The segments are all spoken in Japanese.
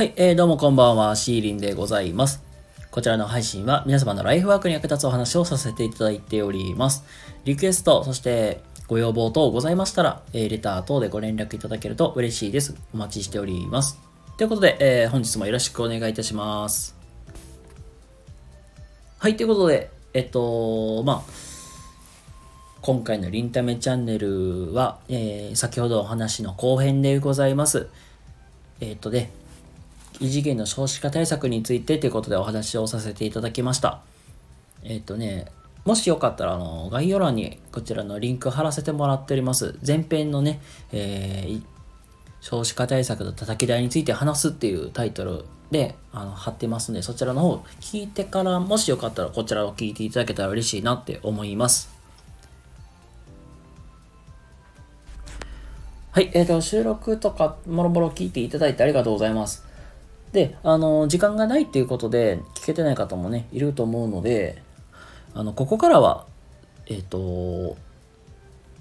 はい、えー、どうもこんばんは、シーリンでございます。こちらの配信は皆様のライフワークに役立つお話をさせていただいております。リクエスト、そしてご要望等ございましたら、えーレター等でご連絡いただけると嬉しいです。お待ちしております。ということで、えー本日もよろしくお願いいたします。はい、ということで、えっと、まあ、今回のリンタメチャンネルは、えー先ほどお話の後編でございます。えっとね、異次元の少子化対策についてということでお話をさせていただきました。えっ、とね、もしよかったら、あの、概要欄にこちらのリンク貼らせてもらっております。前編のね、えー少子化対策の叩き台について話すっていうタイトルであの貼ってますので、そちらの方聞いてから、もしよかったらこちらを聞いていただけたら嬉しいなって思います。はい、えっ、と、収録とかもろもろ聞いていただいてありがとうございます。で、あの、時間がないっていうことで、聞けてない方もね、いると思うので、あの、ここからは、えっ、と、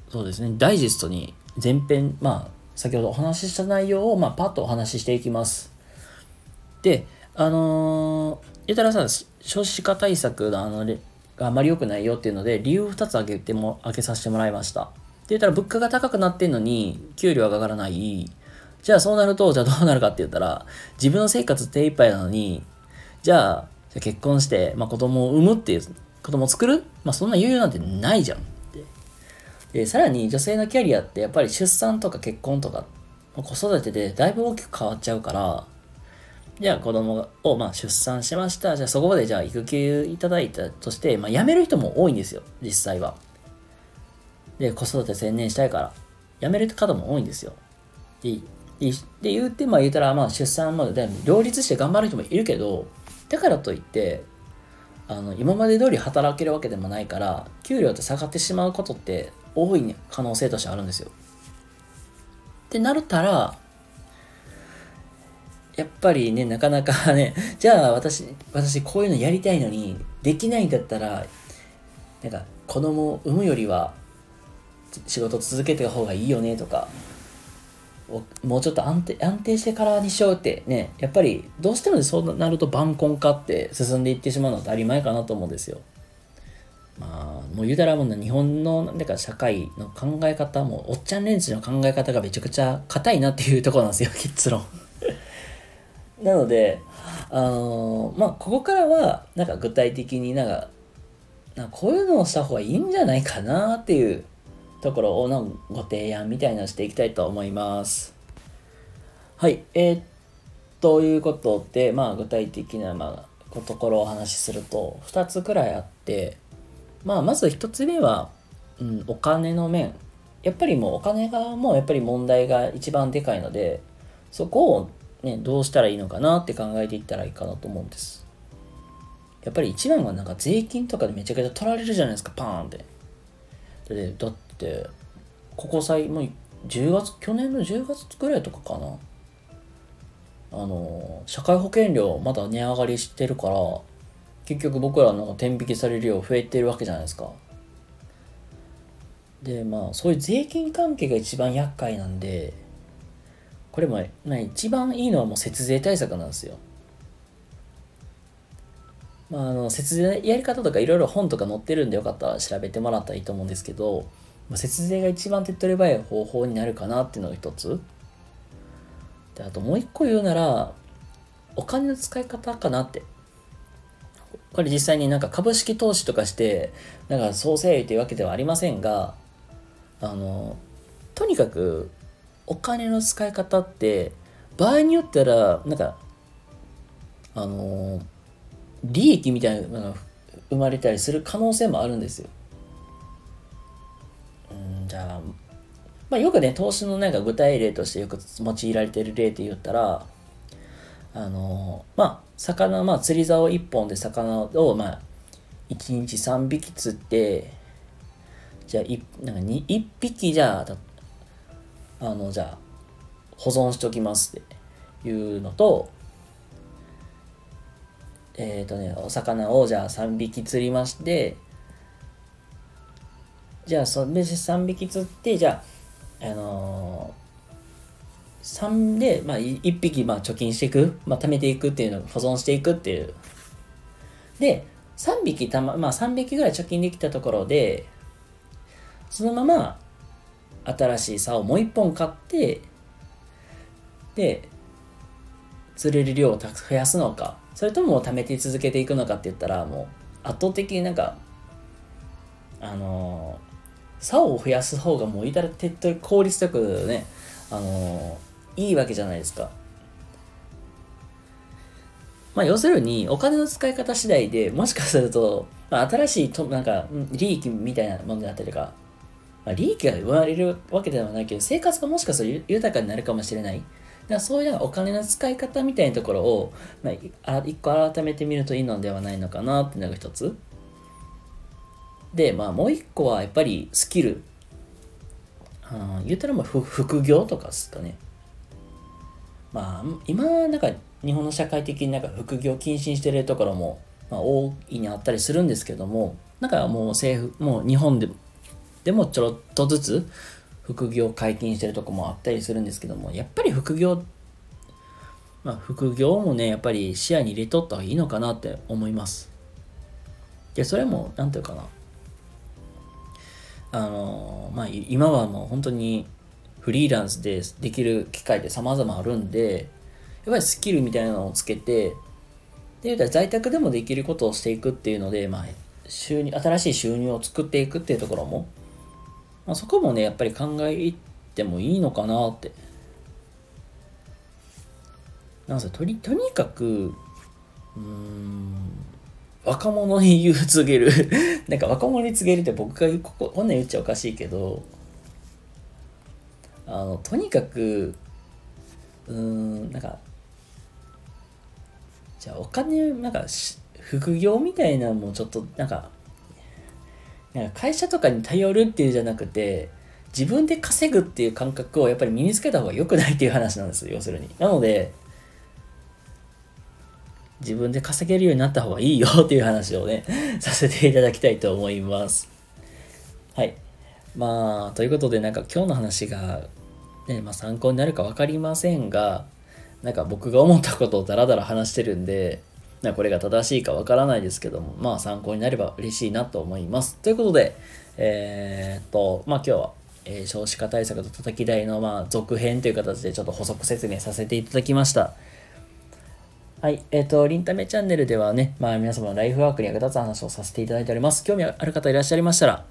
そうですね、ダイジェストに前編、まあ、先ほどお話しした内容を、まあ、パッとお話ししていきます。で、あのー、言ったらさ、少子化対策のあの、があまり良くないよっていうので、理由を2つ挙げても、挙げさせてもらいました。って言ったら、物価が高くなってんのに、給料が上がらない。じゃあそうなると、じゃあどうなるかって言ったら、自分の生活手一杯なのに、じゃあ、じゃ結婚して、まあ、子供を産むっていう、子供を作る？まあ、そんな余裕なんてないじゃんって。で、さらに女性のキャリアってやっぱり出産とか結婚とか、子育てでだいぶ大きく変わっちゃうから、じゃあ子供をまあ出産しました。じゃあそこまでじゃあ育休いただいたとして、まあ、辞める人も多いんですよ、実際は。で、子育て専念したいから、辞める方も多いんですよ。で、で言って、まあ言うたら、まあ出産まで両立して頑張る人もいるけど、だからといって、あの、今まで通り働けるわけでもないから、給料って下がってしまうことって多い、ね、可能性としてあるんですよ。ってなったら、やっぱりね、なかなかね、じゃあ私、私こういうのやりたいのに、できないんだったら、なんか子供を産むよりは、仕事続けてた方がいいよねとか、もうちょっと安定安定してからにしようってね、やっぱりどうしてもそうなると晩婚化って進んでいってしまうのは当たり前かなと思うんですよ。まあ、もう言うたらもう日本のなんか社会の考え方も、おっちゃん連中の考え方がめちゃくちゃ硬いなっていうところなんですよ、結論。なので、あのまあ、ここからは、なんか具体的になんか、なんかこういうのをした方がいいんじゃないかなっていうところをのご提案みたいなのしていきたいと思います。はい。えー、ということで、まあ、具体的な、まあ、ところをお話しすると、2つくらいあって、まあ、まず1つ目は、うん、お金の面。やっぱりもうお金がもうやっぱり問題が一番でかいので、そこをね、どうしたらいいのかなって考えていったらいいかなと思うんです。やっぱり一番はなんか税金とかでめちゃくちゃ取られるじゃないですか、パーンって。でだってここ最もう10月去年の10月ぐらいとかかな。あの社会保険料まだ値上がりしてるから結局僕らの天引きされる量増えてるわけじゃないですか。でまあそういう税金関係が一番厄介なんでこれも、まあ、一番いいのはもう節税対策なんですよ。まあ、あの節税やり方とかいろいろ本とか載ってるんでよかったら調べてもらったらいいと思うんですけど、まあ、節税が一番手っ取り早い方法になるかなっていうのが一つであともう一個言うならお金の使い方かなってこれ実際になんか株式投資とかしてなんか総整理というわけではありませんがあのとにかくお金の使い方って場合によったらなんかあの利益みたいなのが生まれたりする可能性もあるんですよ。まあ、よくね投資のなんか具体例としてよく用いられてる例って言ったらあのまあ魚まあ釣り竿1本で魚をまあ1日3匹釣ってじゃあいなんか 1, 1匹じゃああのじゃあ保存しておきますっていうのとえっ、とね、お魚をじゃあ3匹釣りまして、じゃあそれで3匹釣って、じゃあ、あの3で、まあ、1匹、まあ、貯金していく、まあ、貯めていくっていうのを保存していくっていう。で、3匹たま、まあ、3匹ぐらい貯金できたところで、そのまま、新しい竿をもう1本買って、で、釣れる量を増やすのか、それとも貯めて続けていくのかって言ったら、もう、圧倒的になんか、あのー、竿を増やす方がもういたら手っ取り効率よくね、あのー、いいわけじゃないですか。まあ、要するに、お金の使い方次第でもしかすると、まあ、新しいと、なんか、利益みたいなものであったりとか、まあ、利益が生まれるわけではないけど、生活がもしかすると豊かになるかもしれない。だからそういうお金の使い方みたいなところを、まあ、一個改めてみるといいのではないのかなっていうのが一つ。で、まあ、もう一個はやっぱりスキル。あ言ったらもう副業とかですかね。まあ、今、なんか日本の社会的になんか副業禁止してるところも、まあ、大いにあったりするんですけども、なんかもう政府、もう日本ででもちょろっとずつ副業解禁してるとこもあったりするんですけども、やっぱり副業、まあ副業もね、やっぱり視野に入れとった方がいいのかなって思います。で、それも、なんていうかな。あの、まあ今はもう本当にフリーランスでできる機会って様々あるんで、やっぱりスキルみたいなのをつけて、で、在宅でもできることをしていくっていうので、まあ、収入、新しい収入を作っていくっていうところも、まあ、そこもね、やっぱり考えてもいいのかなって。なんせとに、とにかく、うん、若者に言う告げる なんか若者に告げるって僕がこここんなん言っちゃおかしいけど、あの、とにかく、うーん、なんか、じゃあお金、なんか、副業みたいなのもちょっと、なんか、なんか会社とかに頼るっていうじゃなくて、自分で稼ぐっていう感覚をやっぱり身につけた方が良くないっていう話なんですよ、要するに。なので、自分で稼げるようになった方がいいよっていう話をね、させていただきたいと思います。はい。まあ、ということで、なんか今日の話が、ね、まあ参考になるか分かりませんが、なんか僕が思ったことをダラダラ話してるんで、なこれが正しいかわからないですけども、まあ参考になれば嬉しいなと思います。ということで、えー、っと、まあ今日は、えー、少子化対策と叩き台の、まあ、続編という形でちょっと補足説明させていただきました。はい。えっ、ー、と、リンタメチャンネルではね、まあ皆様のライフワークに役立つ話をさせていただいております。興味ある方いらっしゃいましたら、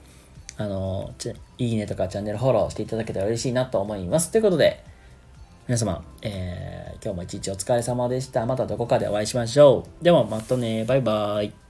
あの、いいねとかチャンネルフォローしていただけたら嬉しいなと思います。ということで、皆様、えー、今日も一日お疲れ様でした。またどこかでお会いしましょう。では、またね。バイバイ。